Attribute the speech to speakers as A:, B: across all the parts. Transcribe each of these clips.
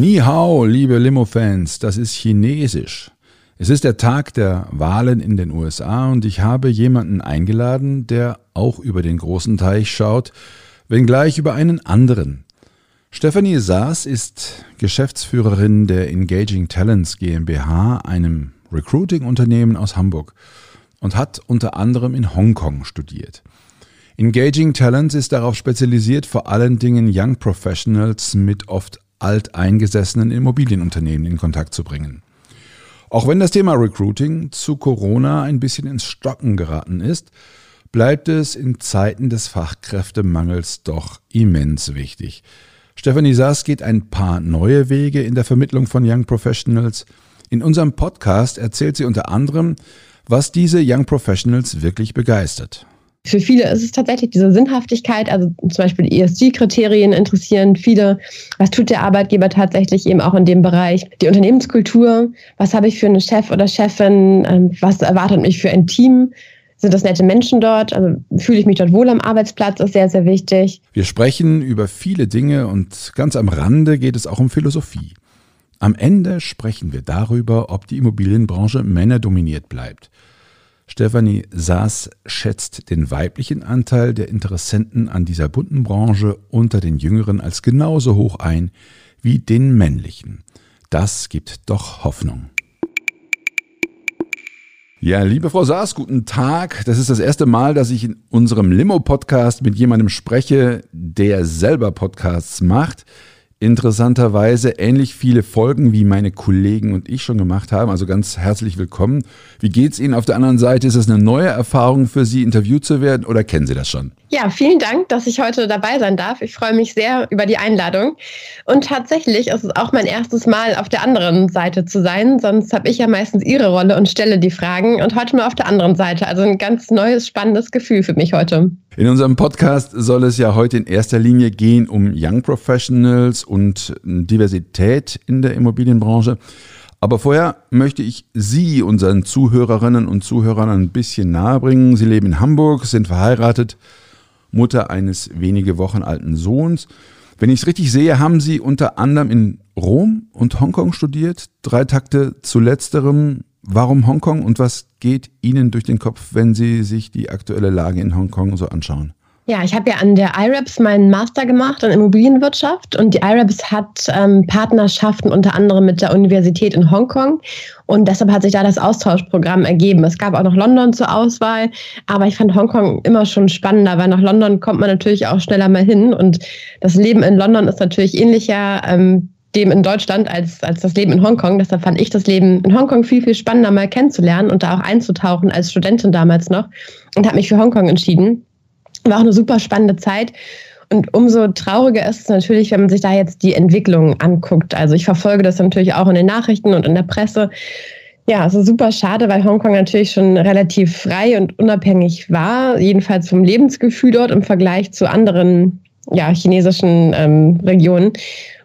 A: Ni hao, liebe Limo-Fans, das ist Chinesisch. Es ist der Tag der Wahlen in den USA und ich habe jemanden eingeladen, der auch über den großen Teich schaut, wenngleich über einen anderen. Stephanie Saas ist Geschäftsführerin der Engaging Talents GmbH, einem Recruiting-Unternehmen aus Hamburg, und hat unter anderem in Hongkong studiert. Engaging Talents ist darauf spezialisiert, vor allen Dingen Young Professionals mit oft alteingesessenen Immobilienunternehmen in Kontakt zu bringen. Auch wenn das Thema Recruiting zu Corona ein bisschen ins Stocken geraten ist, bleibt es in Zeiten des Fachkräftemangels doch immens wichtig. Stephanie Saas geht ein paar neue Wege in der Vermittlung von Young Professionals. In unserem Podcast erzählt sie unter anderem, was diese Young Professionals wirklich begeistert.
B: Für viele ist es tatsächlich diese Sinnhaftigkeit, also zum Beispiel die ESG-Kriterien interessieren viele. Was tut der Arbeitgeber tatsächlich eben auch in dem Bereich? Die Unternehmenskultur, was habe ich für einen Chef oder Chefin? Ähm, was erwartet mich für ein Team? Sind das nette Menschen dort? Also fühle ich mich dort wohl am Arbeitsplatz, ist sehr, sehr wichtig.
A: Wir sprechen über viele Dinge und ganz am Rande geht es auch um Philosophie. Am Ende sprechen wir darüber, ob die Immobilienbranche männerdominiert bleibt. Stefanie Saas schätzt den weiblichen Anteil der Interessenten an dieser bunten Branche unter den Jüngeren als genauso hoch ein wie den männlichen. Das gibt doch Hoffnung. Ja, liebe Frau Saas, guten Tag. Das ist das erste Mal, dass ich in unserem Limo-Podcast mit jemandem spreche, der selber Podcasts macht interessanterweise ähnlich viele Folgen wie meine Kollegen und ich schon gemacht haben. Also ganz herzlich willkommen. Wie geht's Ihnen auf der anderen Seite? Ist es eine neue Erfahrung für Sie, interviewt zu werden oder kennen Sie das schon?
B: Ja, vielen Dank, dass ich heute dabei sein darf. Ich freue mich sehr über die Einladung. Und tatsächlich ist es auch mein erstes Mal auf der anderen Seite zu sein. Sonst habe ich ja meistens Ihre Rolle und stelle die Fragen. Und heute mal auf der anderen Seite. Also ein ganz neues, spannendes Gefühl für mich heute.
A: In unserem Podcast soll es ja heute in erster Linie gehen um Young Professionals und Diversität in der Immobilienbranche. Aber vorher möchte ich Sie, unseren Zuhörerinnen und Zuhörern, ein bisschen nahebringen. Sie leben in Hamburg, sind verheiratet, Mutter eines wenige Wochen alten Sohns. Wenn ich es richtig sehe, haben Sie unter anderem in Rom und Hongkong studiert. Drei Takte zu letzterem Warum Hongkong und was geht Ihnen durch den Kopf, wenn Sie sich die aktuelle Lage in Hongkong so anschauen?
B: Ja, ich habe ja an der IRAPS meinen Master gemacht in Immobilienwirtschaft und die IRAPS hat ähm, Partnerschaften unter anderem mit der Universität in Hongkong und deshalb hat sich da das Austauschprogramm ergeben. Es gab auch noch London zur Auswahl, aber ich fand Hongkong immer schon spannender, weil nach London kommt man natürlich auch schneller mal hin und das Leben in London ist natürlich ähnlicher. Ähm, dem in Deutschland als, als das Leben in Hongkong. Deshalb fand ich das Leben in Hongkong viel, viel spannender mal kennenzulernen und da auch einzutauchen als Studentin damals noch und habe mich für Hongkong entschieden. War auch eine super spannende Zeit. Und umso trauriger ist es natürlich, wenn man sich da jetzt die Entwicklung anguckt. Also ich verfolge das natürlich auch in den Nachrichten und in der Presse. Ja, es ist super schade, weil Hongkong natürlich schon relativ frei und unabhängig war, jedenfalls vom Lebensgefühl dort im Vergleich zu anderen ja, chinesischen ähm, Regionen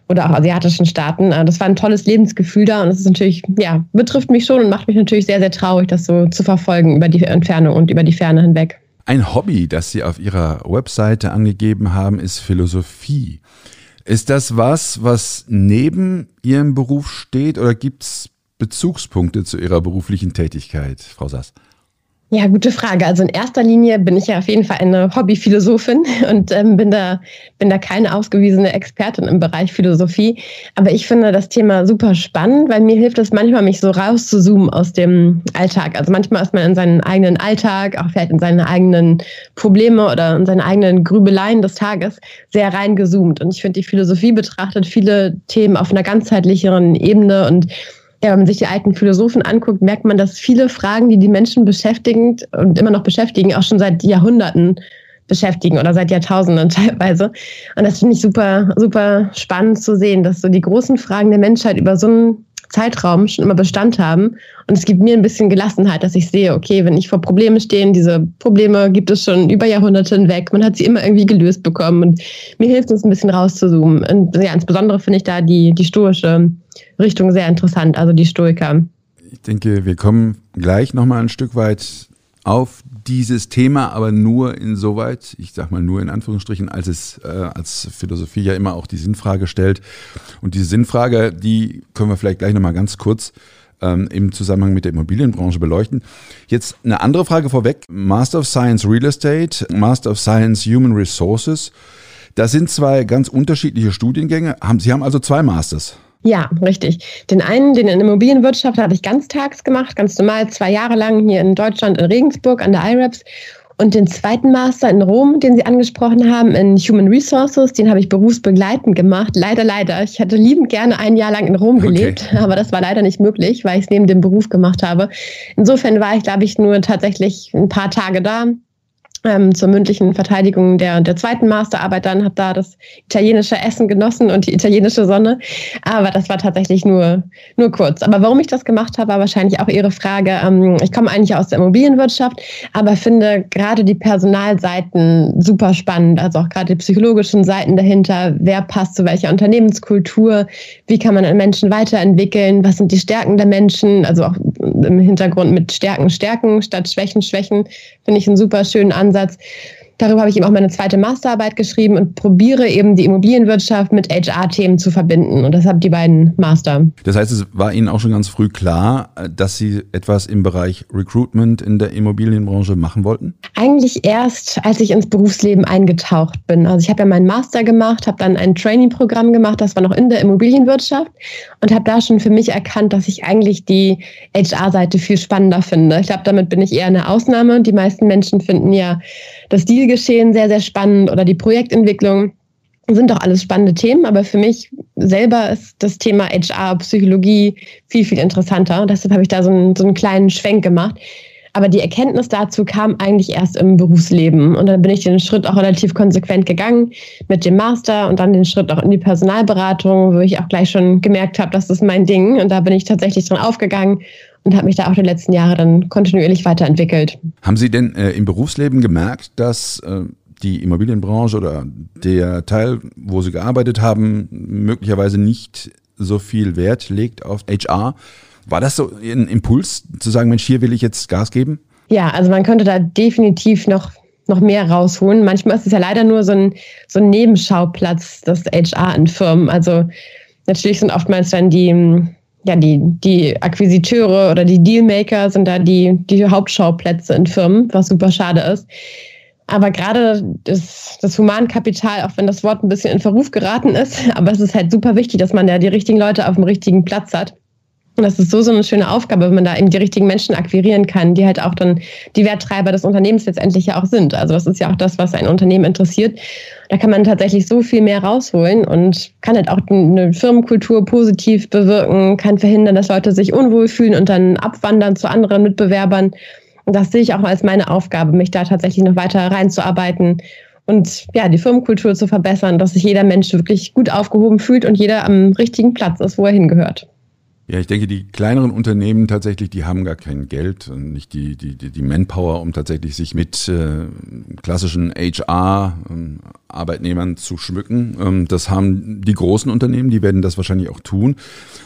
B: oder auch asiatischen Staaten. Äh, das war ein tolles Lebensgefühl da und es ist natürlich, ja, betrifft mich schon und macht mich natürlich sehr, sehr traurig, das so zu verfolgen über die Entfernung und über die Ferne hinweg.
A: Ein Hobby, das Sie auf Ihrer Webseite angegeben haben, ist Philosophie. Ist das was, was neben Ihrem Beruf steht oder gibt es Bezugspunkte zu Ihrer beruflichen Tätigkeit, Frau Sass?
B: Ja, gute Frage. Also in erster Linie bin ich ja auf jeden Fall eine Hobbyphilosophin und ähm, bin da bin da keine ausgewiesene Expertin im Bereich Philosophie. Aber ich finde das Thema super spannend, weil mir hilft es manchmal, mich so rauszuzoomen aus dem Alltag. Also manchmal ist man in seinen eigenen Alltag, auch vielleicht in seine eigenen Probleme oder in seine eigenen Grübeleien des Tages sehr reingezoomt. Und ich finde, die Philosophie betrachtet viele Themen auf einer ganzheitlicheren Ebene und ja, wenn man sich die alten Philosophen anguckt, merkt man, dass viele Fragen, die die Menschen beschäftigen und immer noch beschäftigen, auch schon seit Jahrhunderten beschäftigen oder seit Jahrtausenden teilweise. Und das finde ich super, super spannend zu sehen, dass so die großen Fragen der Menschheit über so einen Zeitraum schon immer Bestand haben. Und es gibt mir ein bisschen Gelassenheit, dass ich sehe, okay, wenn ich vor Problemen stehe, diese Probleme gibt es schon über Jahrhunderte hinweg. Man hat sie immer irgendwie gelöst bekommen. Und mir hilft es ein bisschen rauszuzoomen. Und ja, insbesondere finde ich da die, die stoische Richtung sehr interessant, also die Stoiker.
A: Ich denke, wir kommen gleich nochmal ein Stück weit auf dieses Thema, aber nur insoweit, ich sag mal nur in Anführungsstrichen, als es äh, als Philosophie ja immer auch die Sinnfrage stellt. Und diese Sinnfrage, die können wir vielleicht gleich nochmal ganz kurz ähm, im Zusammenhang mit der Immobilienbranche beleuchten. Jetzt eine andere Frage vorweg. Master of Science Real Estate, Master of Science Human Resources. Das sind zwei ganz unterschiedliche Studiengänge. Sie haben also zwei Masters.
B: Ja, richtig. Den einen, den in Immobilienwirtschaft, habe ich ganztags gemacht, ganz normal, zwei Jahre lang hier in Deutschland, in Regensburg an der IRAPS. Und den zweiten Master in Rom, den Sie angesprochen haben, in Human Resources, den habe ich berufsbegleitend gemacht. Leider, leider. Ich hätte liebend gerne ein Jahr lang in Rom gelebt, okay. aber das war leider nicht möglich, weil ich es neben dem Beruf gemacht habe. Insofern war ich, glaube ich, nur tatsächlich ein paar Tage da, ähm, zur mündlichen Verteidigung der, der zweiten Masterarbeit dann, habe da das italienische Essen genossen und die italienische Sonne. Aber das war tatsächlich nur, nur kurz. Aber warum ich das gemacht habe, war wahrscheinlich auch Ihre Frage. Ähm, ich komme eigentlich aus der Immobilienwirtschaft, aber finde gerade die Personalseiten super spannend. Also auch gerade die psychologischen Seiten dahinter. Wer passt zu welcher Unternehmenskultur? Wie kann man Menschen weiterentwickeln? Was sind die Stärken der Menschen? Also auch im Hintergrund mit Stärken, Stärken statt Schwächen, Schwächen. Finde ich einen super schönen Ansatz. that's Darüber habe ich eben auch meine zweite Masterarbeit geschrieben und probiere eben die Immobilienwirtschaft mit HR-Themen zu verbinden. Und das haben die beiden Master.
A: Das heißt, es war Ihnen auch schon ganz früh klar, dass Sie etwas im Bereich Recruitment in der Immobilienbranche machen wollten?
B: Eigentlich erst, als ich ins Berufsleben eingetaucht bin. Also ich habe ja meinen Master gemacht, habe dann ein Training-Programm gemacht, das war noch in der Immobilienwirtschaft und habe da schon für mich erkannt, dass ich eigentlich die HR-Seite viel spannender finde. Ich glaube, damit bin ich eher eine Ausnahme. Die meisten Menschen finden ja das Dealgeschehen sehr, sehr spannend oder die Projektentwicklung sind doch alles spannende Themen, aber für mich selber ist das Thema HR, Psychologie viel, viel interessanter. Und deshalb habe ich da so einen, so einen kleinen Schwenk gemacht. Aber die Erkenntnis dazu kam eigentlich erst im Berufsleben. Und dann bin ich den Schritt auch relativ konsequent gegangen mit dem Master und dann den Schritt auch in die Personalberatung, wo ich auch gleich schon gemerkt habe, das ist mein Ding. Und da bin ich tatsächlich dran aufgegangen und habe mich da auch die letzten Jahre dann kontinuierlich weiterentwickelt.
A: Haben Sie denn äh, im Berufsleben gemerkt, dass äh, die Immobilienbranche oder der Teil, wo Sie gearbeitet haben, möglicherweise nicht so viel Wert legt auf HR? War das so ein Impuls zu sagen, Mensch, hier will ich jetzt Gas geben?
B: Ja, also man könnte da definitiv noch noch mehr rausholen. Manchmal ist es ja leider nur so ein, so ein Nebenschauplatz, das HR in Firmen. Also natürlich sind oftmals dann die, ja, die, die Akquisiteure oder die Dealmaker sind da die, die Hauptschauplätze in Firmen, was super schade ist. Aber gerade das, das Humankapital, auch wenn das Wort ein bisschen in Verruf geraten ist, aber es ist halt super wichtig, dass man da die richtigen Leute auf dem richtigen Platz hat. Und das ist so, so eine schöne Aufgabe, wenn man da eben die richtigen Menschen akquirieren kann, die halt auch dann die Werttreiber des Unternehmens letztendlich ja auch sind. Also das ist ja auch das, was ein Unternehmen interessiert. Da kann man tatsächlich so viel mehr rausholen und kann halt auch eine Firmenkultur positiv bewirken, kann verhindern, dass Leute sich unwohl fühlen und dann abwandern zu anderen Mitbewerbern. Und das sehe ich auch als meine Aufgabe, mich da tatsächlich noch weiter reinzuarbeiten und ja, die Firmenkultur zu verbessern, dass sich jeder Mensch wirklich gut aufgehoben fühlt und jeder am richtigen Platz ist, wo er hingehört.
A: Ja, ich denke, die kleineren Unternehmen tatsächlich, die haben gar kein Geld und nicht die, die, die Manpower, um tatsächlich sich mit äh, klassischen HR-Arbeitnehmern ähm, zu schmücken. Ähm, das haben die großen Unternehmen, die werden das wahrscheinlich auch tun.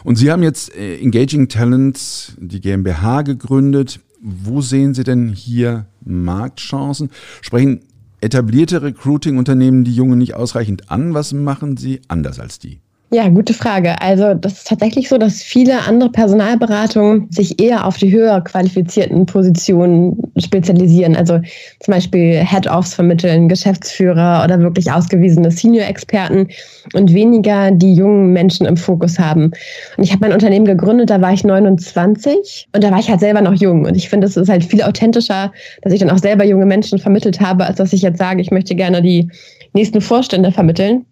A: Und Sie haben jetzt äh, Engaging Talents, die GmbH gegründet. Wo sehen Sie denn hier Marktchancen? Sprechen etablierte Recruiting-Unternehmen die Jungen nicht ausreichend an? Was machen Sie anders als die?
B: Ja, gute Frage. Also das ist tatsächlich so, dass viele andere Personalberatungen sich eher auf die höher qualifizierten Positionen spezialisieren. Also zum Beispiel Head-Offs vermitteln, Geschäftsführer oder wirklich ausgewiesene Senior-Experten und weniger die jungen Menschen im Fokus haben. Und ich habe mein Unternehmen gegründet, da war ich 29 und da war ich halt selber noch jung. Und ich finde, es ist halt viel authentischer, dass ich dann auch selber junge Menschen vermittelt habe, als dass ich jetzt sage, ich möchte gerne die nächsten Vorstände vermitteln.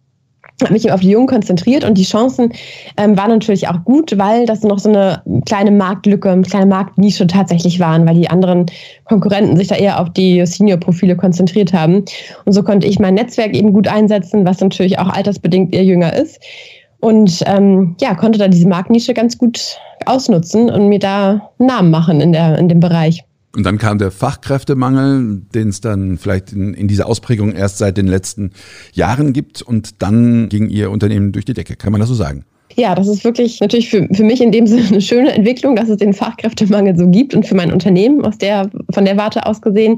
B: Habe mich auf die Jungen konzentriert und die Chancen ähm, waren natürlich auch gut, weil das noch so eine kleine Marktlücke, eine kleine Marktnische tatsächlich waren, weil die anderen Konkurrenten sich da eher auf die Senior-Profile konzentriert haben. Und so konnte ich mein Netzwerk eben gut einsetzen, was natürlich auch altersbedingt eher jünger ist. Und ähm, ja, konnte da diese Marktnische ganz gut ausnutzen und mir da einen Namen machen in, der, in dem Bereich.
A: Und dann kam der Fachkräftemangel, den es dann vielleicht in, in, dieser Ausprägung erst seit den letzten Jahren gibt. Und dann ging Ihr Unternehmen durch die Decke. Kann man das so sagen?
B: Ja, das ist wirklich natürlich für, für mich in dem Sinne eine schöne Entwicklung, dass es den Fachkräftemangel so gibt und für mein Unternehmen aus der, von der Warte aus gesehen,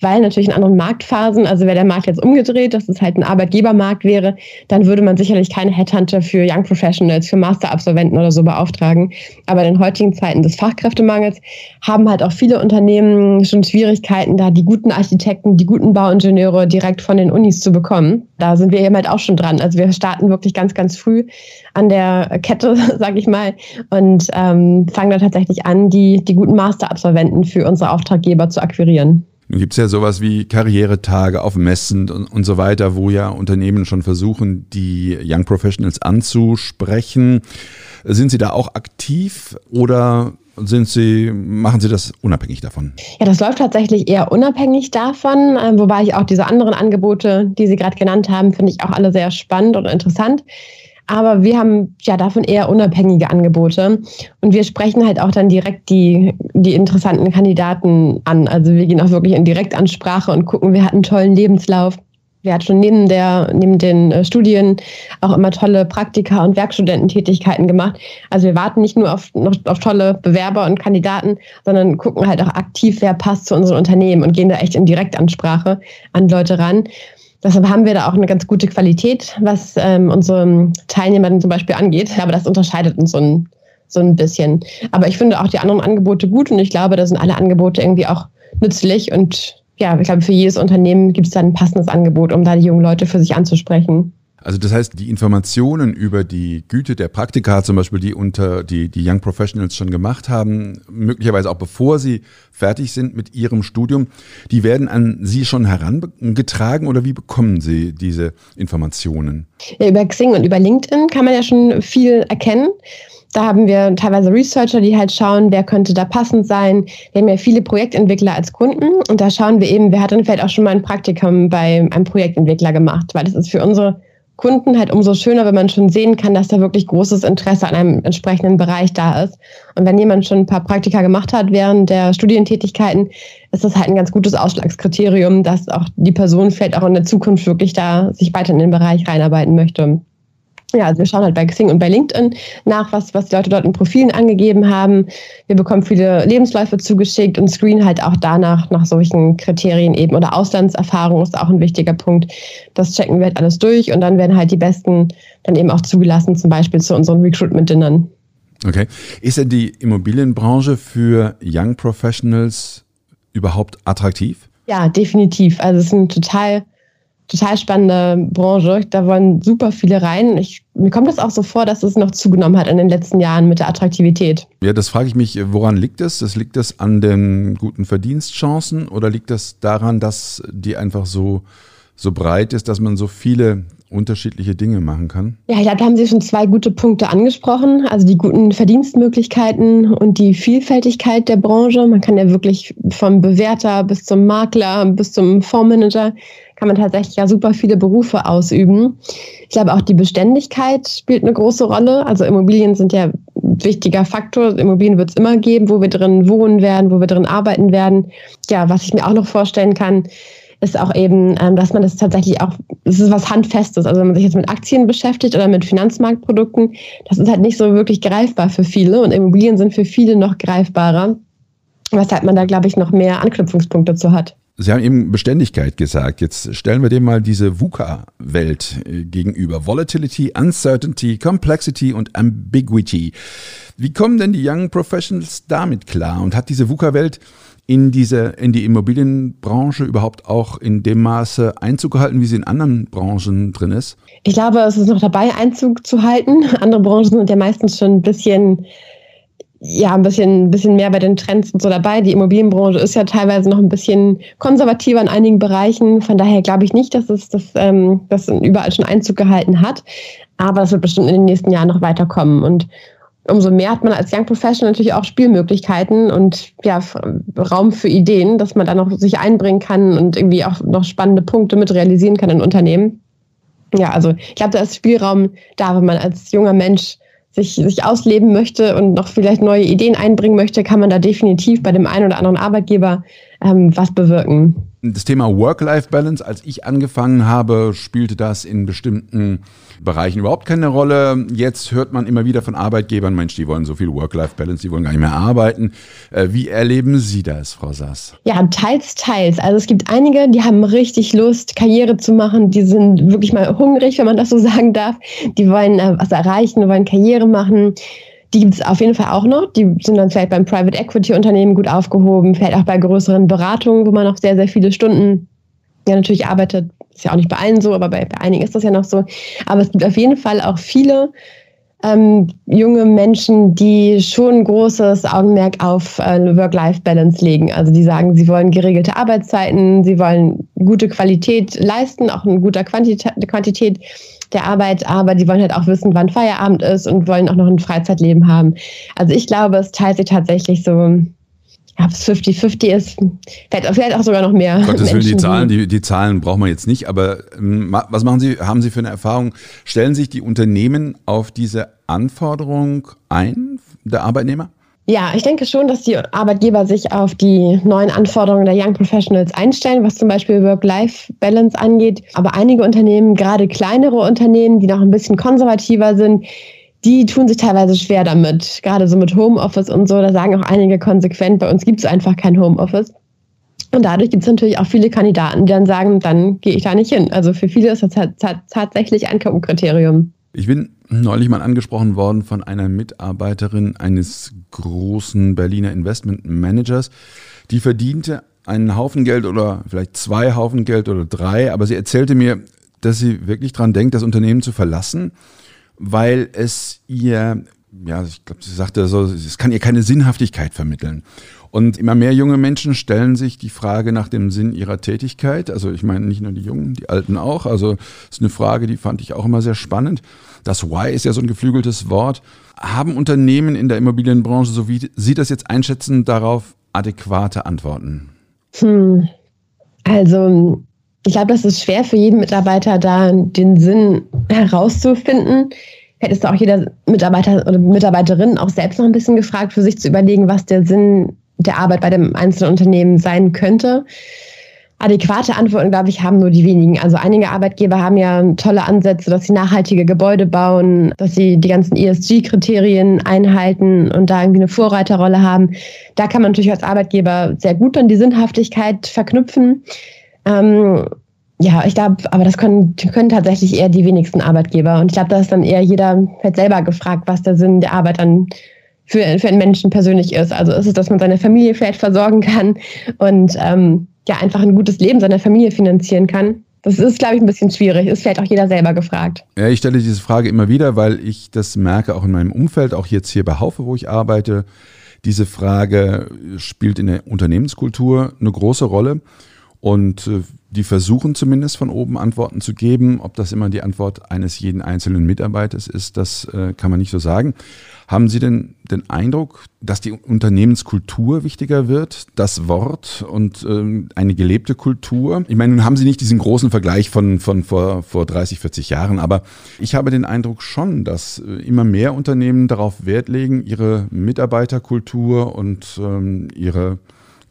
B: weil natürlich in anderen Marktphasen, also wäre der Markt jetzt umgedreht, dass es halt ein Arbeitgebermarkt wäre, dann würde man sicherlich keine Headhunter für Young Professionals, für Masterabsolventen oder so beauftragen. Aber in den heutigen Zeiten des Fachkräftemangels haben halt auch viele Unternehmen schon Schwierigkeiten, da die guten Architekten, die guten Bauingenieure direkt von den Unis zu bekommen. Da sind wir eben halt auch schon dran. Also wir starten wirklich ganz, ganz früh an der Kette, sage ich mal, und ähm, fangen da tatsächlich an, die, die guten Masterabsolventen für unsere Auftraggeber zu akquirieren.
A: Nun gibt es ja sowas wie Karrieretage auf Messen und, und so weiter, wo ja Unternehmen schon versuchen, die Young Professionals anzusprechen. Sind Sie da auch aktiv oder sind Sie, machen Sie das unabhängig davon?
B: Ja, das läuft tatsächlich eher unabhängig davon, äh, wobei ich auch diese anderen Angebote, die Sie gerade genannt haben, finde ich auch alle sehr spannend und interessant. Aber wir haben ja davon eher unabhängige Angebote. Und wir sprechen halt auch dann direkt die, die interessanten Kandidaten an. Also wir gehen auch wirklich in Direktansprache und gucken, wer hat einen tollen Lebenslauf. Wer hat schon neben, der, neben den äh, Studien auch immer tolle Praktika und Werkstudententätigkeiten gemacht. Also wir warten nicht nur auf, noch auf tolle Bewerber und Kandidaten, sondern gucken halt auch aktiv, wer passt zu unserem Unternehmen und gehen da echt in Direktansprache an Leute ran. Deshalb haben wir da auch eine ganz gute Qualität, was ähm, unsere Teilnehmer zum Beispiel angeht. Aber das unterscheidet uns so ein, so ein bisschen. Aber ich finde auch die anderen Angebote gut und ich glaube, da sind alle Angebote irgendwie auch nützlich und ja, ich glaube, für jedes Unternehmen gibt es dann ein passendes Angebot, um da die jungen Leute für sich anzusprechen.
A: Also das heißt, die Informationen über die Güte der Praktika, zum Beispiel die unter die, die Young Professionals schon gemacht haben, möglicherweise auch bevor sie fertig sind mit ihrem Studium, die werden an Sie schon herangetragen oder wie bekommen Sie diese Informationen?
B: Ja, über Xing und über LinkedIn kann man ja schon viel erkennen. Da haben wir teilweise Researcher, die halt schauen, wer könnte da passend sein. Wir haben ja viele Projektentwickler als Kunden und da schauen wir eben, wer hat dann vielleicht auch schon mal ein Praktikum bei einem Projektentwickler gemacht, weil das ist für unsere Kunden halt umso schöner, wenn man schon sehen kann, dass da wirklich großes Interesse an einem entsprechenden Bereich da ist. Und wenn jemand schon ein paar Praktika gemacht hat während der Studientätigkeiten, ist das halt ein ganz gutes Ausschlagskriterium, dass auch die Person vielleicht auch in der Zukunft wirklich da sich weiter in den Bereich reinarbeiten möchte. Ja, also wir schauen halt bei Xing und bei LinkedIn nach, was, was die Leute dort in Profilen angegeben haben. Wir bekommen viele Lebensläufe zugeschickt und screenen halt auch danach nach solchen Kriterien eben. Oder Auslandserfahrung ist auch ein wichtiger Punkt. Das checken wir halt alles durch und dann werden halt die Besten dann eben auch zugelassen, zum Beispiel zu unseren Recruitment-Dinnern.
A: Okay. Ist denn die Immobilienbranche für Young Professionals überhaupt attraktiv?
B: Ja, definitiv. Also es ist ein total total spannende Branche. Da wollen super viele rein. Ich, mir kommt das auch so vor, dass es noch zugenommen hat in den letzten Jahren mit der Attraktivität.
A: Ja, das frage ich mich, woran liegt das? Das liegt das an den guten Verdienstchancen oder liegt das daran, dass die einfach so, so breit ist, dass man so viele unterschiedliche Dinge machen kann?
B: Ja, ich glaube, da haben Sie schon zwei gute Punkte angesprochen. Also die guten Verdienstmöglichkeiten und die Vielfältigkeit der Branche. Man kann ja wirklich vom Bewerter bis zum Makler bis zum Fondsmanager kann man tatsächlich ja super viele Berufe ausüben. Ich glaube auch die Beständigkeit spielt eine große Rolle. Also Immobilien sind ja ein wichtiger Faktor. Immobilien wird es immer geben, wo wir drin wohnen werden, wo wir drin arbeiten werden. Ja, was ich mir auch noch vorstellen kann, ist auch eben, ähm, dass man das tatsächlich auch, das ist was Handfestes. Also wenn man sich jetzt mit Aktien beschäftigt oder mit Finanzmarktprodukten, das ist halt nicht so wirklich greifbar für viele und Immobilien sind für viele noch greifbarer, weshalb man da, glaube ich, noch mehr Anknüpfungspunkte zu hat.
A: Sie haben eben Beständigkeit gesagt. Jetzt stellen wir dem mal diese VUCA-Welt äh, gegenüber. Volatility, Uncertainty, Complexity und Ambiguity. Wie kommen denn die Young Professionals damit klar? Und hat diese VUCA-Welt in diese, in die Immobilienbranche überhaupt auch in dem Maße Einzug gehalten, wie sie in anderen Branchen drin ist?
B: Ich glaube, es ist noch dabei, Einzug zu halten. Andere Branchen sind ja meistens schon ein bisschen ja ein bisschen, bisschen mehr bei den Trends und so dabei. Die Immobilienbranche ist ja teilweise noch ein bisschen konservativer in einigen Bereichen. Von daher glaube ich nicht, dass es das, ähm, das überall schon Einzug gehalten hat. Aber es wird bestimmt in den nächsten Jahren noch weiterkommen. Und umso mehr hat man als Young Professional natürlich auch Spielmöglichkeiten und ja, Raum für Ideen, dass man da noch sich einbringen kann und irgendwie auch noch spannende Punkte mit realisieren kann in Unternehmen. Ja, also ich glaube, da ist Spielraum da, wenn man als junger Mensch sich, sich ausleben möchte und noch vielleicht neue Ideen einbringen möchte, kann man da definitiv bei dem einen oder anderen Arbeitgeber ähm, was bewirken.
A: Das Thema Work-Life-Balance, als ich angefangen habe, spielte das in bestimmten Bereichen überhaupt keine Rolle. Jetzt hört man immer wieder von Arbeitgebern, Mensch, die wollen so viel Work-Life-Balance, die wollen gar nicht mehr arbeiten. Äh, wie erleben Sie das, Frau Sass?
B: Ja, teils, teils. Also es gibt einige, die haben richtig Lust, Karriere zu machen. Die sind wirklich mal hungrig, wenn man das so sagen darf. Die wollen äh, was erreichen, wollen Karriere machen. Die gibt es auf jeden Fall auch noch. Die sind dann vielleicht beim Private Equity Unternehmen gut aufgehoben, vielleicht auch bei größeren Beratungen, wo man noch sehr, sehr viele Stunden ja natürlich arbeitet. Ist ja auch nicht bei allen so, aber bei, bei einigen ist das ja noch so. Aber es gibt auf jeden Fall auch viele ähm, junge Menschen, die schon großes Augenmerk auf äh, Work-Life-Balance legen. Also die sagen, sie wollen geregelte Arbeitszeiten, sie wollen gute Qualität leisten, auch eine gute Quantität, Quantität der Arbeit, aber die wollen halt auch wissen, wann Feierabend ist und wollen auch noch ein Freizeitleben haben. Also ich glaube, es teilt sich tatsächlich so ob es 50-50 ist, vielleicht, vielleicht auch sogar noch mehr.
A: Gottes Willen, die Zahlen, die, die Zahlen brauchen wir jetzt nicht, aber ähm, was machen Sie, haben Sie für eine Erfahrung? Stellen sich die Unternehmen auf diese Anforderung ein, der Arbeitnehmer?
B: Ja, ich denke schon, dass die Arbeitgeber sich auf die neuen Anforderungen der Young Professionals einstellen, was zum Beispiel Work-Life-Balance angeht. Aber einige Unternehmen, gerade kleinere Unternehmen, die noch ein bisschen konservativer sind, die tun sich teilweise schwer damit. Gerade so mit Homeoffice und so, da sagen auch einige konsequent, bei uns gibt es einfach kein Homeoffice. Und dadurch gibt es natürlich auch viele Kandidaten, die dann sagen, dann gehe ich da nicht hin. Also für viele ist das tatsächlich ein K.O.-Kriterium.
A: Ich bin neulich mal angesprochen worden von einer Mitarbeiterin eines großen Berliner Investment Managers, die verdiente einen Haufen Geld oder vielleicht zwei Haufen Geld oder drei, aber sie erzählte mir, dass sie wirklich dran denkt, das Unternehmen zu verlassen, weil es ihr, ja, ich glaube, sie sagte so, es kann ihr keine Sinnhaftigkeit vermitteln. Und immer mehr junge Menschen stellen sich die Frage nach dem Sinn ihrer Tätigkeit. Also ich meine nicht nur die Jungen, die Alten auch. Also ist eine Frage, die fand ich auch immer sehr spannend. Das Why ist ja so ein geflügeltes Wort. Haben Unternehmen in der Immobilienbranche, so wie Sie das jetzt einschätzen, darauf adäquate Antworten?
B: Hm. Also ich glaube, das ist schwer für jeden Mitarbeiter, da den Sinn herauszufinden. Ist da auch jeder Mitarbeiter oder Mitarbeiterin auch selbst noch ein bisschen gefragt, für sich zu überlegen, was der Sinn der Arbeit bei dem einzelnen Unternehmen sein könnte. Adäquate Antworten, glaube ich, haben nur die wenigen. Also einige Arbeitgeber haben ja tolle Ansätze, dass sie nachhaltige Gebäude bauen, dass sie die ganzen ESG-Kriterien einhalten und da irgendwie eine Vorreiterrolle haben. Da kann man natürlich als Arbeitgeber sehr gut dann die Sinnhaftigkeit verknüpfen. Ähm, ja, ich glaube, aber das können, können tatsächlich eher die wenigsten Arbeitgeber. Und ich glaube, da ist dann eher jeder halt selber gefragt, was der Sinn der Arbeit dann für, für einen Menschen persönlich ist. Also ist es, dass man seine Familie vielleicht versorgen kann und ähm, ja einfach ein gutes Leben seiner Familie finanzieren kann. Das ist, glaube ich, ein bisschen schwierig. Ist vielleicht auch jeder selber gefragt.
A: Ja, ich stelle diese Frage immer wieder, weil ich das merke, auch in meinem Umfeld, auch jetzt hier bei Haufe, wo ich arbeite. Diese Frage spielt in der Unternehmenskultur eine große Rolle. Und äh, die versuchen zumindest von oben Antworten zu geben. Ob das immer die Antwort eines jeden einzelnen Mitarbeiters ist, das äh, kann man nicht so sagen. Haben Sie denn den Eindruck, dass die Unternehmenskultur wichtiger wird, das Wort und ähm, eine gelebte Kultur? Ich meine, nun haben Sie nicht diesen großen Vergleich von, von vor, vor 30, 40 Jahren, aber ich habe den Eindruck schon, dass äh, immer mehr Unternehmen darauf Wert legen, ihre Mitarbeiterkultur und ähm, ihre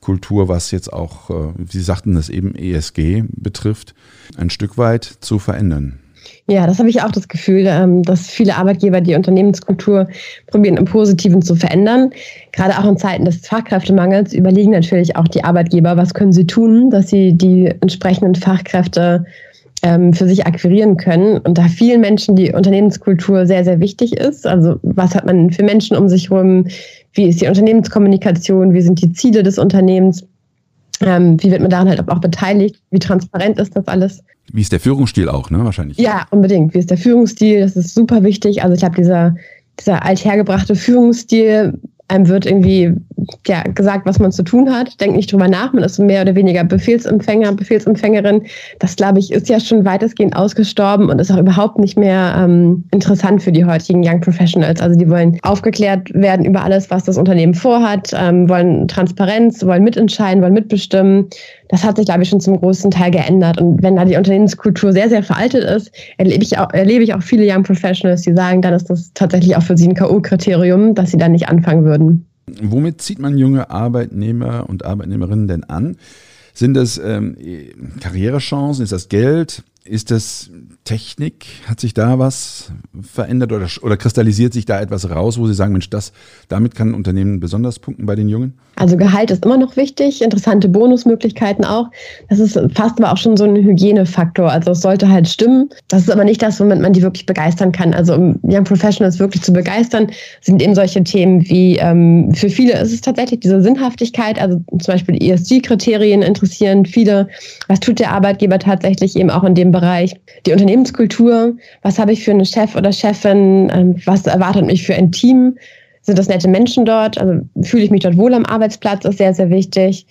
A: Kultur, was jetzt auch, äh, Sie sagten das eben, ESG betrifft, ein Stück weit zu verändern.
B: Ja, das habe ich auch das Gefühl, ähm, dass viele Arbeitgeber die Unternehmenskultur probieren, im Positiven zu verändern. Gerade auch in Zeiten des Fachkräftemangels überlegen natürlich auch die Arbeitgeber, was können sie tun, dass sie die entsprechenden Fachkräfte ähm, für sich akquirieren können. Und da vielen Menschen die Unternehmenskultur sehr, sehr wichtig ist. Also was hat man für Menschen um sich herum? Wie ist die Unternehmenskommunikation? Wie sind die Ziele des Unternehmens? Ähm, wie wird man daran halt auch beteiligt? Wie transparent ist das alles?
A: Wie ist der Führungsstil auch, ne? Wahrscheinlich.
B: Ja, unbedingt. Wie ist der Führungsstil? Das ist super wichtig. Also ich habe dieser, dieser althergebrachte Führungsstil Einem wird irgendwie ja, gesagt, was man zu tun hat, denkt nicht drüber nach, man ist mehr oder weniger Befehlsempfänger, Befehlsempfängerin. Das, glaube ich, ist ja schon weitestgehend ausgestorben und ist auch überhaupt nicht mehr ähm, interessant für die heutigen Young Professionals. Also die wollen aufgeklärt werden über alles, was das Unternehmen vorhat, ähm, wollen Transparenz, wollen mitentscheiden, wollen mitbestimmen. Das hat sich, glaube ich, schon zum großen Teil geändert. Und wenn da die Unternehmenskultur sehr, sehr veraltet ist, erlebe ich auch, erlebe ich auch viele Young Professionals, die sagen, dann ist das tatsächlich auch für sie ein K.O.-Kriterium, dass sie dann nicht anfangen würden.
A: Womit zieht man junge Arbeitnehmer und Arbeitnehmerinnen denn an? Sind das ähm, Karrierechancen? Ist das Geld? Ist das Technik? Hat sich da was verändert oder, oder kristallisiert sich da etwas raus, wo Sie sagen, Mensch, das, damit kann ein Unternehmen besonders punkten bei den Jungen?
B: Also Gehalt ist immer noch wichtig, interessante Bonusmöglichkeiten auch. Das ist fast aber auch schon so ein Hygienefaktor. Also es sollte halt stimmen. Das ist aber nicht das, womit man die wirklich begeistern kann. Also um Young Professionals wirklich zu begeistern, sind eben solche Themen wie, ähm, für viele ist es tatsächlich diese Sinnhaftigkeit, also zum Beispiel ESG-Kriterien interessieren viele. Was tut der Arbeitgeber tatsächlich eben auch in dem Bereich. Die Unternehmenskultur, was habe ich für einen Chef oder Chefin, ähm, was erwartet mich für ein Team, sind das nette Menschen dort, also fühle ich mich dort wohl am Arbeitsplatz, ist sehr, sehr wichtig.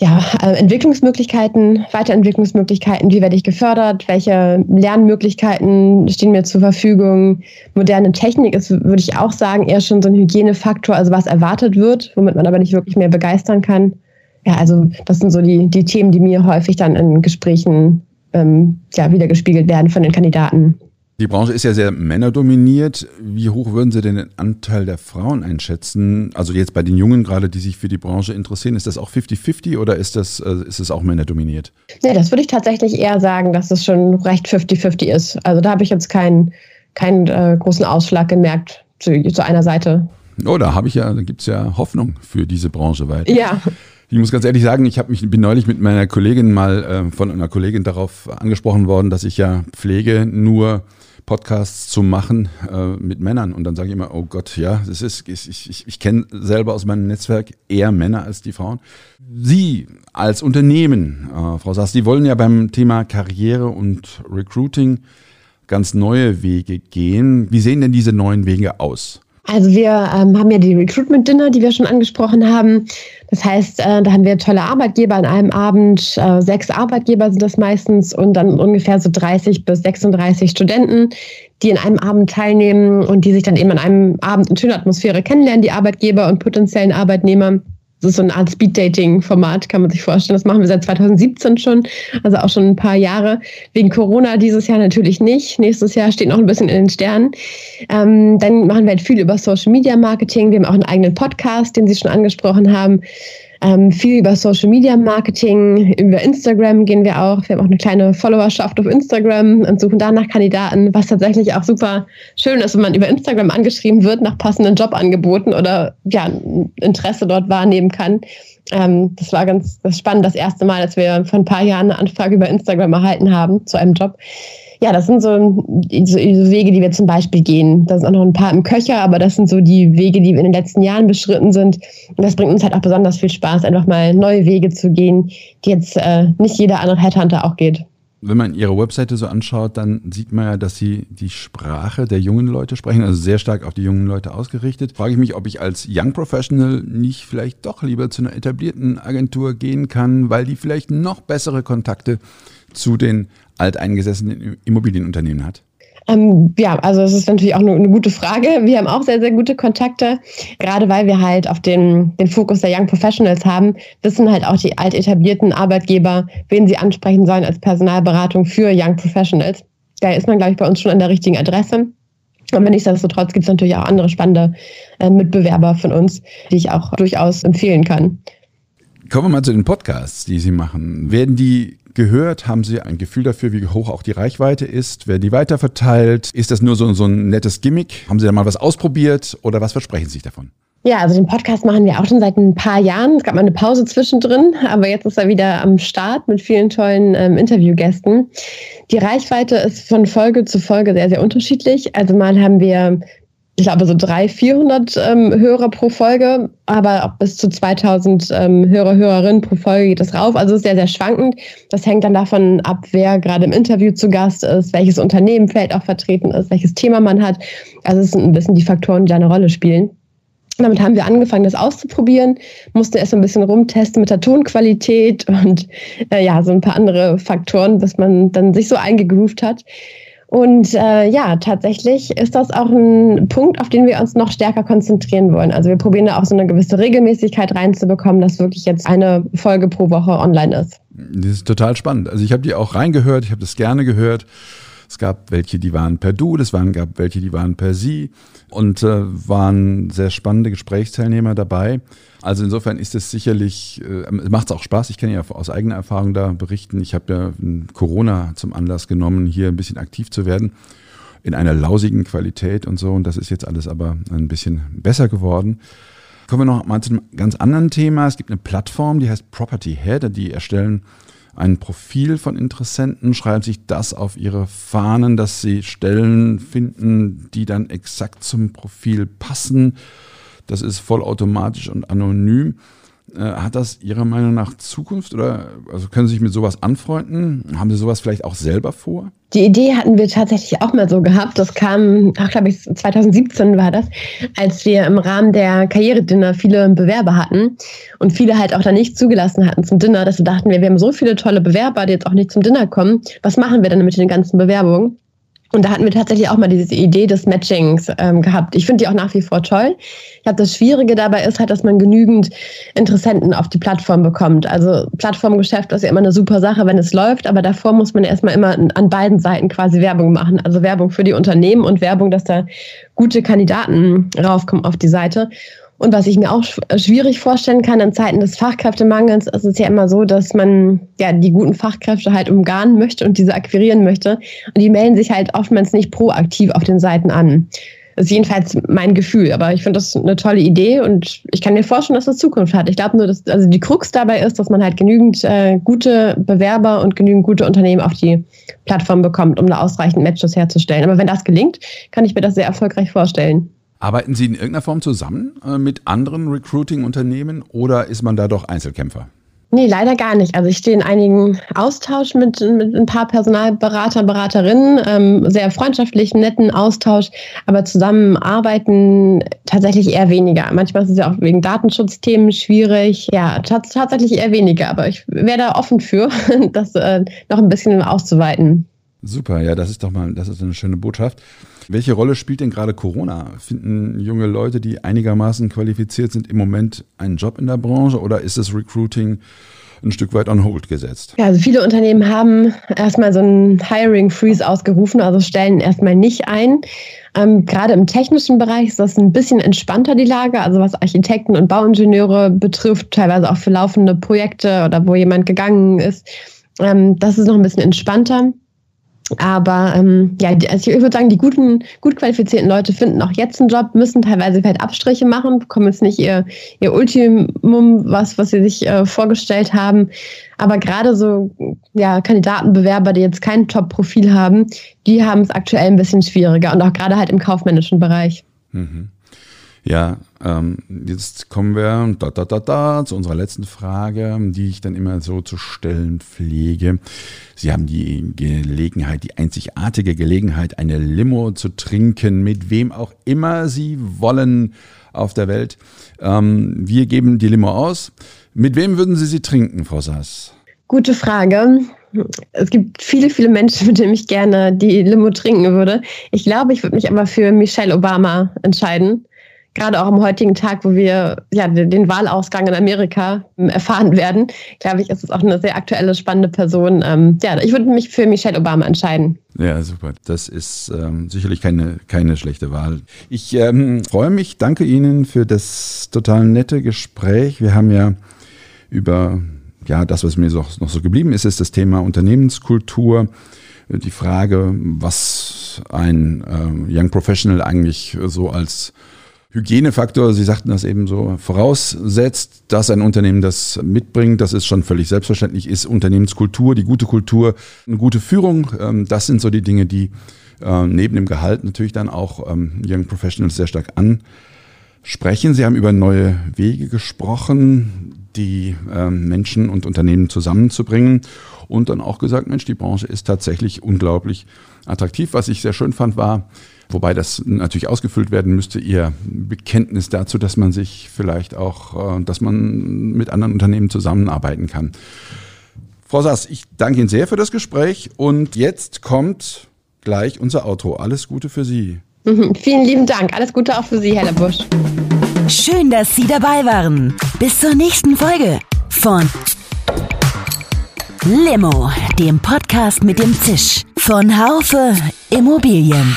B: Ja, äh, Entwicklungsmöglichkeiten, Weiterentwicklungsmöglichkeiten, wie werde ich gefördert, welche Lernmöglichkeiten stehen mir zur Verfügung. Moderne Technik ist, würde ich auch sagen, eher schon so ein Hygienefaktor, also was erwartet wird, womit man aber nicht wirklich mehr begeistern kann. Ja, also das sind so die, die Themen, die mir häufig dann in Gesprächen ähm, ja, wiedergespiegelt werden von den Kandidaten.
A: Die Branche ist ja sehr männerdominiert. Wie hoch würden Sie denn den Anteil der Frauen einschätzen? Also jetzt bei den Jungen gerade, die sich für die Branche interessieren, ist das auch 50-50 oder ist das, äh, ist es auch männerdominiert?
B: Nee, das würde ich tatsächlich eher sagen, dass es schon recht 50-50 ist. Also da habe ich jetzt keinen, keinen äh, großen Ausschlag gemerkt zu, zu einer Seite.
A: Oh, da habe ich ja, da gibt es ja Hoffnung für diese Branche weiter.
B: Ja.
A: Ich muss ganz ehrlich sagen, ich habe mich bin neulich mit meiner Kollegin mal äh, von einer Kollegin darauf angesprochen worden, dass ich ja pflege, nur Podcasts zu machen äh, mit Männern. Und dann sage ich immer, oh Gott, ja, das ist, ich, ich, ich kenne selber aus meinem Netzwerk eher Männer als die Frauen. Sie als Unternehmen, äh, Frau Sass, die wollen ja beim Thema Karriere und Recruiting ganz neue Wege gehen. Wie sehen denn diese neuen Wege aus?
B: Also wir ähm, haben ja die Recruitment Dinner, die wir schon angesprochen haben. Das heißt, äh, da haben wir tolle Arbeitgeber an einem Abend. Äh, sechs Arbeitgeber sind das meistens und dann ungefähr so 30 bis 36 Studenten, die in einem Abend teilnehmen und die sich dann eben an einem Abend in schöner Atmosphäre kennenlernen, die Arbeitgeber und potenziellen Arbeitnehmer. Das ist so eine Art Speed-Dating-Format, kann man sich vorstellen. Das machen wir seit 2017 schon, also auch schon ein paar Jahre. Wegen Corona dieses Jahr natürlich nicht. Nächstes Jahr steht noch ein bisschen in den Sternen. Ähm, dann machen wir halt viel über Social Media Marketing. Wir haben auch einen eigenen Podcast, den Sie schon angesprochen haben ähm, viel über Social Media Marketing, über Instagram gehen wir auch. Wir haben auch eine kleine Followerschaft auf Instagram und suchen danach Kandidaten, was tatsächlich auch super schön ist, wenn man über Instagram angeschrieben wird nach passenden Jobangeboten oder ja, Interesse dort wahrnehmen kann. Ähm, das war ganz das spannend, das erste Mal, als wir vor ein paar Jahren eine Anfrage über Instagram erhalten haben zu einem Job ja, das sind so, so, Wege, die wir zum Beispiel gehen. Da sind auch noch ein paar im Köcher, aber das sind so die Wege, die wir in den letzten Jahren beschritten sind. Und das bringt uns halt auch besonders viel Spaß, einfach mal neue Wege zu gehen, die jetzt äh, nicht jeder andere Headhunter auch geht.
A: Wenn man Ihre Webseite so anschaut, dann sieht man ja, dass Sie die Sprache der jungen Leute sprechen, also sehr stark auf die jungen Leute ausgerichtet. Frage ich mich, ob ich als Young Professional nicht vielleicht doch lieber zu einer etablierten Agentur gehen kann, weil die vielleicht noch bessere Kontakte zu den alteingesessenen Immobilienunternehmen hat?
B: Ähm, ja, also es ist natürlich auch eine, eine, gute Frage. Wir haben auch sehr, sehr gute Kontakte, gerade weil wir halt auf den, den Fokus der Young Professionals haben, wissen halt auch die alt etablierten Arbeitgeber, wen sie ansprechen sollen als Personalberatung für Young Professionals. Da ist man, glaube ich, bei uns schon an der richtigen Adresse. Aber nichtsdestotrotz gibt es natürlich auch andere spannende äh, Mitbewerber von uns, die ich auch durchaus empfehlen kann.
A: Kommen wir mal zu den Podcasts, die Sie machen. Werden die gehört? Haben Sie ein Gefühl dafür, wie hoch auch die Reichweite ist? Werden die weiterverteilt? Ist das nur so, so ein nettes Gimmick? Haben Sie da mal was ausprobiert oder was versprechen Sie sich davon?
B: Ja, also den Podcast machen wir auch schon seit ein paar Jahren. Es gab mal eine Pause zwischendrin, aber jetzt ist er wieder am Start mit vielen tollen ähm, Interviewgästen. Die Reichweite ist von Folge zu Folge sehr, sehr unterschiedlich. Also mal haben wir ich glaube, so 300, 400 ähm, Hörer pro Folge, aber auch bis zu 2000 ähm, Hörer, Hörerinnen pro Folge geht es rauf. Also sehr, sehr schwankend. Das hängt dann davon ab, wer gerade im Interview zu Gast ist, welches Unternehmen vielleicht auch vertreten ist, welches Thema man hat. Also es sind ein bisschen die Faktoren, die da eine Rolle spielen. damit haben wir angefangen, das auszuprobieren, mussten erst ein bisschen rumtesten mit der Tonqualität und äh, ja, so ein paar andere Faktoren, bis man dann sich so eingegroovt hat. Und äh, ja, tatsächlich ist das auch ein Punkt, auf den wir uns noch stärker konzentrieren wollen. Also wir probieren da auch so eine gewisse Regelmäßigkeit reinzubekommen, dass wirklich jetzt eine Folge pro Woche online ist.
A: Das ist total spannend. Also ich habe die auch reingehört, ich habe das gerne gehört. Es gab welche, die waren per Du, es waren, gab welche, die waren per Sie und äh, waren sehr spannende Gesprächsteilnehmer dabei. Also insofern ist es sicherlich, äh, macht es auch Spaß. Ich kann ja aus eigener Erfahrung da berichten. Ich habe ja Corona zum Anlass genommen, hier ein bisschen aktiv zu werden in einer lausigen Qualität und so. Und das ist jetzt alles aber ein bisschen besser geworden. Kommen wir noch mal zu einem ganz anderen Thema. Es gibt eine Plattform, die heißt Property Head. Die erstellen ein Profil von Interessenten, schreiben sich das auf ihre Fahnen, dass sie Stellen finden, die dann exakt zum Profil passen. Das ist vollautomatisch und anonym. Äh, hat das Ihrer Meinung nach Zukunft oder also können Sie sich mit sowas anfreunden? Haben Sie sowas vielleicht auch selber vor?
B: Die Idee hatten wir tatsächlich auch mal so gehabt. Das kam, ach glaube ich, 2017 war das, als wir im Rahmen der Karrieredinner viele Bewerber hatten und viele halt auch da nicht zugelassen hatten zum Dinner, dass wir dachten, wir, wir haben so viele tolle Bewerber, die jetzt auch nicht zum Dinner kommen. Was machen wir denn mit den ganzen Bewerbungen? Und da hatten wir tatsächlich auch mal diese Idee des Matchings ähm, gehabt. Ich finde die auch nach wie vor toll. Ich glaube, das Schwierige dabei ist halt, dass man genügend Interessenten auf die Plattform bekommt. Also Plattformgeschäft ist ja immer eine super Sache, wenn es läuft, aber davor muss man erstmal immer an beiden Seiten quasi Werbung machen. Also Werbung für die Unternehmen und Werbung, dass da gute Kandidaten raufkommen auf die Seite. Und was ich mir auch schwierig vorstellen kann in Zeiten des Fachkräftemangels, ist es ja immer so, dass man ja die guten Fachkräfte halt umgarnen möchte und diese akquirieren möchte. Und die melden sich halt oftmals nicht proaktiv auf den Seiten an. Das ist jedenfalls mein Gefühl. Aber ich finde das eine tolle Idee und ich kann mir vorstellen, dass das Zukunft hat. Ich glaube nur, dass also die Krux dabei ist, dass man halt genügend äh, gute Bewerber und genügend gute Unternehmen auf die Plattform bekommt, um da ausreichend Matches herzustellen. Aber wenn das gelingt, kann ich mir das sehr erfolgreich vorstellen.
A: Arbeiten Sie in irgendeiner Form zusammen äh, mit anderen Recruiting-Unternehmen oder ist man da doch Einzelkämpfer?
B: Nee, leider gar nicht. Also ich stehe in einigen Austausch mit, mit ein paar Personalberater, Beraterinnen, ähm, sehr freundschaftlichen, netten Austausch, aber zusammenarbeiten tatsächlich eher weniger. Manchmal ist es ja auch wegen Datenschutzthemen schwierig. Ja, tatsächlich eher weniger, aber ich wäre da offen für, das äh, noch ein bisschen auszuweiten.
A: Super, ja, das ist doch mal, das ist eine schöne Botschaft. Welche Rolle spielt denn gerade Corona? Finden junge Leute, die einigermaßen qualifiziert sind, im Moment einen Job in der Branche oder ist das Recruiting ein Stück weit on hold gesetzt?
B: Ja, also viele Unternehmen haben erstmal so einen Hiring Freeze ausgerufen, also stellen erstmal nicht ein. Ähm, gerade im technischen Bereich ist das ein bisschen entspannter die Lage, also was Architekten und Bauingenieure betrifft, teilweise auch für laufende Projekte oder wo jemand gegangen ist. Ähm, das ist noch ein bisschen entspannter. Aber ähm, ja, also ich würde sagen, die guten, gut qualifizierten Leute finden auch jetzt einen Job, müssen teilweise vielleicht Abstriche machen, bekommen jetzt nicht ihr, ihr Ultimum, was, was sie sich äh, vorgestellt haben. Aber gerade so ja, Kandidatenbewerber, die jetzt kein Top-Profil haben, die haben es aktuell ein bisschen schwieriger und auch gerade halt im kaufmännischen Bereich. Mhm.
A: Ja, ähm, jetzt kommen wir da, da, da, da, zu unserer letzten Frage, die ich dann immer so zu stellen pflege. Sie haben die Gelegenheit, die einzigartige Gelegenheit, eine Limo zu trinken, mit wem auch immer Sie wollen auf der Welt. Ähm, wir geben die Limo aus. Mit wem würden Sie sie trinken, Frau Sass?
B: Gute Frage. Es gibt viele, viele Menschen, mit denen ich gerne die Limo trinken würde. Ich glaube, ich würde mich aber für Michelle Obama entscheiden gerade auch am heutigen Tag, wo wir ja, den Wahlausgang in Amerika ähm, erfahren werden, glaube ich, ist es auch eine sehr aktuelle, spannende Person. Ähm, ja, ich würde mich für Michelle Obama entscheiden.
A: Ja, super. Das ist ähm, sicherlich keine, keine schlechte Wahl. Ich ähm, freue mich, danke Ihnen für das total nette Gespräch. Wir haben ja über ja, das, was mir noch, noch so geblieben ist, ist das Thema Unternehmenskultur. Die Frage, was ein äh, Young Professional eigentlich so als Hygienefaktor, Sie sagten das eben so, voraussetzt, dass ein Unternehmen das mitbringt. Das ist schon völlig selbstverständlich, ist Unternehmenskultur, die gute Kultur, eine gute Führung. Ähm, das sind so die Dinge, die äh, neben dem Gehalt natürlich dann auch ähm, Young Professionals sehr stark ansprechen. Sie haben über neue Wege gesprochen, die ähm, Menschen und Unternehmen zusammenzubringen. und dann auch gesagt, Mensch, die Branche ist tatsächlich unglaublich attraktiv. Was ich sehr schön fand, war, wobei das natürlich ausgefüllt werden müsste, ihr Bekenntnis dazu, dass man sich vielleicht auch, äh, dass man mit anderen Unternehmen zusammenarbeiten kann. Frau Sass, ich danke Ihnen sehr für das Gespräch und jetzt kommt gleich unser Outro. Alles Gute für Sie.
B: Mhm, vielen lieben Dank. Alles Gute auch für Sie, Herr Busch.
C: Schön, dass Sie dabei waren. Bis zur nächsten Folge von Limo, dem Podcast mit dem Zisch von Haufe Immobilien.